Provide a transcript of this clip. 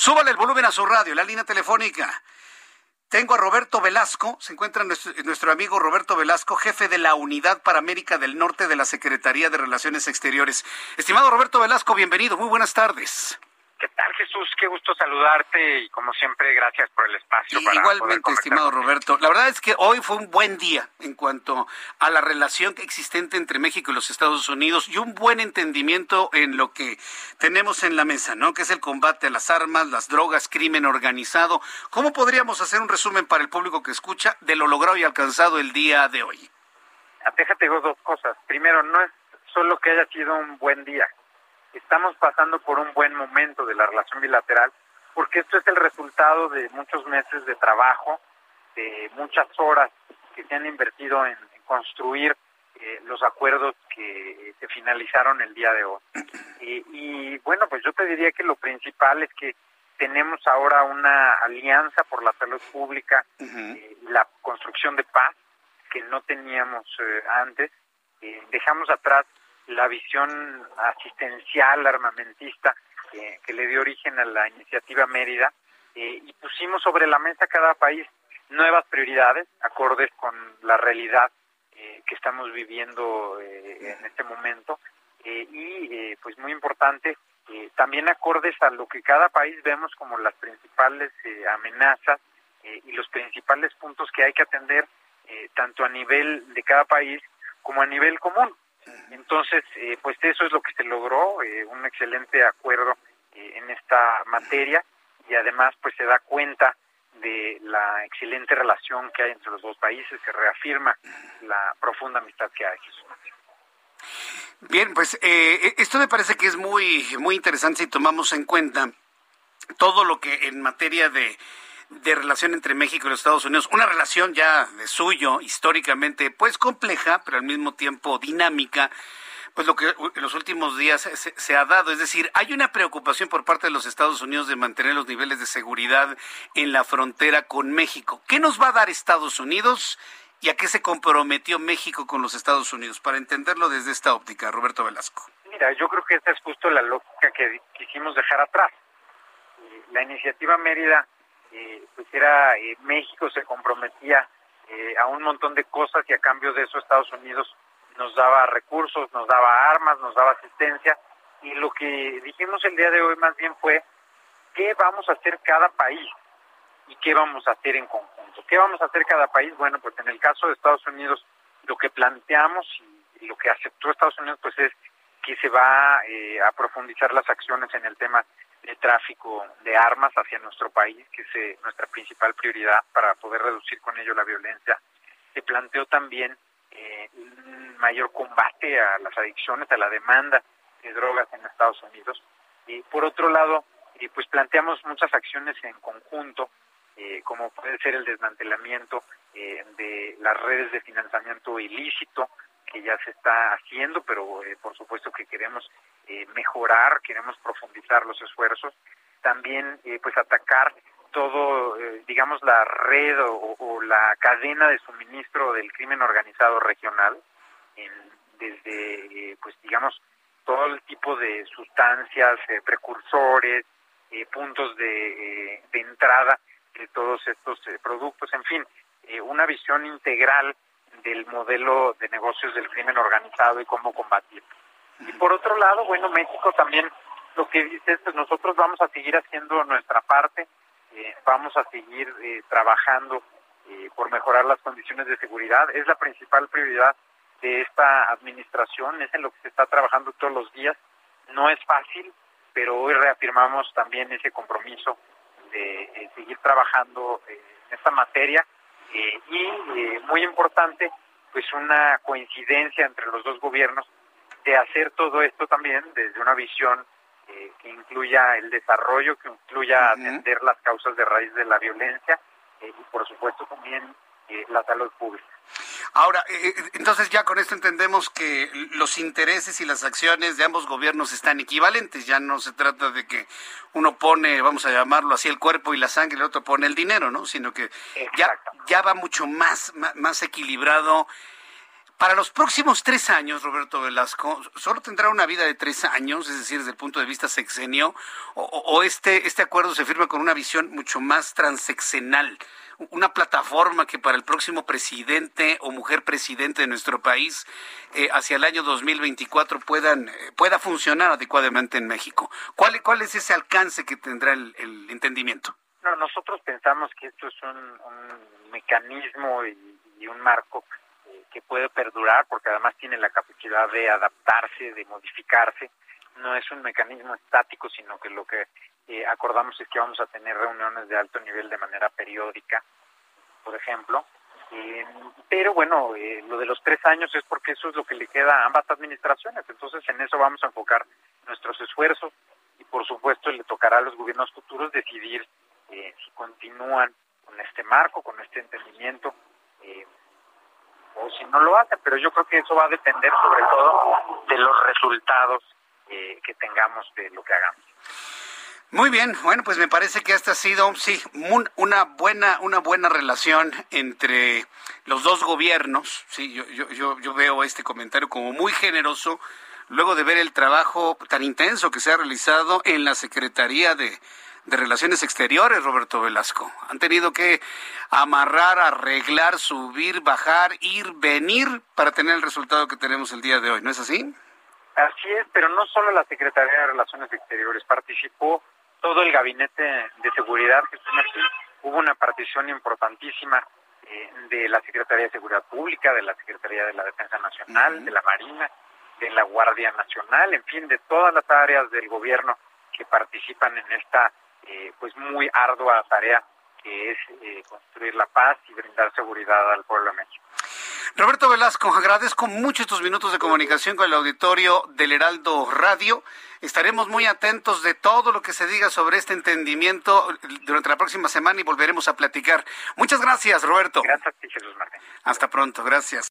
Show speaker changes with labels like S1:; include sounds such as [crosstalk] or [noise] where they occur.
S1: Súbale el volumen a su radio, la línea telefónica. Tengo a Roberto Velasco, se encuentra nuestro, nuestro, amigo Roberto Velasco, jefe de la Unidad para América del Norte de la Secretaría de Relaciones Exteriores. Estimado Roberto Velasco, bienvenido, muy buenas tardes.
S2: ¿Qué tal, Jesús? Qué gusto saludarte y como siempre, gracias por el espacio.
S1: Para Igualmente, estimado Roberto. La verdad es que hoy fue un buen día en cuanto a la relación existente entre México y los Estados Unidos y un buen entendimiento en lo que tenemos en la mesa, ¿no? Que es el combate a las armas, las drogas, crimen organizado. ¿Cómo podríamos hacer un resumen para el público que escucha de lo logrado y alcanzado el día de hoy?
S2: Déjate dos cosas. Primero, no es solo que haya sido un buen día estamos pasando por un buen momento de la relación bilateral, porque esto es el resultado de muchos meses de trabajo, de muchas horas que se han invertido en, construir eh, los acuerdos que se finalizaron el día de hoy. [clears throat] Y, bueno, pues yo te diría que lo principal es que tenemos ahora una alianza por la salud pública, eh, la construcción de paz que no teníamos eh, antes. dejamos atrás la visión asistencial, armamentista, que le dio origen a la iniciativa Mérida, eh, y pusimos sobre la mesa cada país nuevas prioridades, acordes con la realidad eh, que estamos viviendo eh, en este momento, y pues muy importante, también acordes a lo que cada país vemos como las principales amenazas y los principales puntos que hay que atender, tanto a nivel de cada país como a nivel común. Entonces, eh, pues eso es lo que se logró, eh, un excelente acuerdo eh, en esta materia y además pues se da cuenta de la excelente relación que hay entre los dos países, se reafirma la profunda amistad que hay.
S1: Bien, pues esto me parece que es muy muy interesante si tomamos en cuenta todo lo que en materia de de relación entre México y los Estados Unidos, una relación ya de suyo, históricamente, pues compleja, pero al mismo tiempo dinámica, pues lo que en los últimos días se, ha dado. Es decir, hay una preocupación por parte de los Estados Unidos de mantener los niveles de seguridad en la frontera con México. ¿Qué nos va a dar Estados Unidos y a qué se comprometió México con los Estados Unidos? Para entenderlo desde esta óptica, Roberto Velasco.
S2: Mira, yo creo que esta es justo la lógica que quisimos dejar atrás. La iniciativa Mérida eh, pues era eh, México se comprometía eh, a un montón de cosas y a cambio de eso Estados Unidos nos daba recursos, nos daba armas, nos daba asistencia y lo que dijimos el día de hoy más bien fue qué vamos a hacer cada país y qué vamos a hacer en conjunto. ¿Qué vamos a hacer cada país? Bueno, pues en el caso de Estados Unidos lo que planteamos y, lo que aceptó Estados Unidos pues es que se va eh, a profundizar las acciones en el tema de tráfico de armas hacia nuestro país, que es eh, nuestra principal prioridad para poder reducir con ello la violencia. Se planteó también eh, un mayor combate a las adicciones, a la demanda de drogas en Estados Unidos. Y por otro lado, eh, pues planteamos muchas acciones en conjunto, como puede ser el desmantelamiento de las redes de financiamiento ilícito, que ya se está haciendo, pero por supuesto que queremos eh, mejorar, queremos profundizar los esfuerzos, también eh, pues atacar todo, eh, digamos, la red o, la cadena de suministro del crimen organizado regional, desde, pues digamos, todo el tipo de sustancias, precursores, puntos de, de, entrada de todos estos productos, en fin, una visión integral del modelo de negocios del crimen organizado y cómo combatirlo. Y por otro lado, bueno, México también lo que dice es, pues nosotros vamos a seguir haciendo nuestra parte, eh, vamos a seguir eh, trabajando eh, por mejorar las condiciones de seguridad. Es la principal prioridad de esta administración, es en lo que se está trabajando todos los días. No es fácil, pero hoy reafirmamos también ese compromiso de seguir trabajando en esta materia y muy importante, pues una coincidencia entre los dos gobiernos de hacer todo esto también desde una visión eh, que incluya el desarrollo, que incluya atender las causas de raíz de la violencia y por supuesto también la salud pública.
S1: Ahora, eh, eh, entonces ya con esto entendemos que los intereses y las acciones de ambos gobiernos están equivalentes. Ya no se trata de que uno pone, vamos a llamarlo así, el cuerpo y la sangre, y el otro pone el dinero, ¿no? Sino que ya, ya va mucho más, más, equilibrado. Para los próximos tres años, Roberto Velasco, ¿solo tendrá una vida de tres años, es decir, desde el punto de vista sexenio, o, o este, este acuerdo se firma con una visión mucho más transexenal? una plataforma que para el próximo presidente o mujer presidente de nuestro país eh, hacia el año 2024 puedan, eh, pueda funcionar adecuadamente en México. ¿Cuál, ¿Cuál es ese alcance que tendrá el, entendimiento?
S2: No, nosotros pensamos que esto es un, mecanismo y, un marco eh, que puede perdurar porque además tiene la capacidad de adaptarse, de modificarse. No es un mecanismo estático, sino que lo que eh, acordamos es que vamos a tener reuniones de alto nivel de manera periódica, por ejemplo. Eh, pero bueno, eh, lo de los tres años es porque eso es lo que le queda a ambas administraciones. Entonces en eso vamos a enfocar nuestros esfuerzos y por supuesto le tocará a los gobiernos futuros decidir si continúan con este marco, con este entendimiento o si no lo hacen. Pero yo creo que eso va a depender sobre todo de los resultados que tengamos de lo que hagamos.
S1: Muy bien, bueno, pues me parece que esta ha sido, sí, una buena, una buena relación entre los dos gobiernos. Sí, yo, yo, yo, veo este comentario como muy generoso, luego de ver el trabajo tan intenso que se ha realizado en la Secretaría de, de Relaciones Exteriores, Roberto Velasco. Han tenido que amarrar, arreglar, subir, bajar, ir, venir para tener el resultado que tenemos el día de hoy, ¿no es así?
S2: Así es, pero no solo la Secretaría de Relaciones Exteriores participó todo el gabinete de seguridad que tiene aquí. Hubo una partición importantísima eh, de la Secretaría de Seguridad Pública, de la Secretaría de la Defensa Nacional, de la Marina, de la Guardia Nacional, en fin, de todas las áreas del gobierno que participan en esta eh, pues muy ardua tarea que es eh, construir la paz y brindar seguridad al pueblo de México.
S1: Roberto Velasco, agradezco mucho estos minutos de comunicación con el auditorio del Heraldo Radio. Estaremos muy atentos de todo lo que se diga sobre este entendimiento durante la próxima semana y volveremos a platicar. Muchas gracias, Roberto.
S2: Gracias, Jesús Martín.
S1: Hasta pronto, gracias.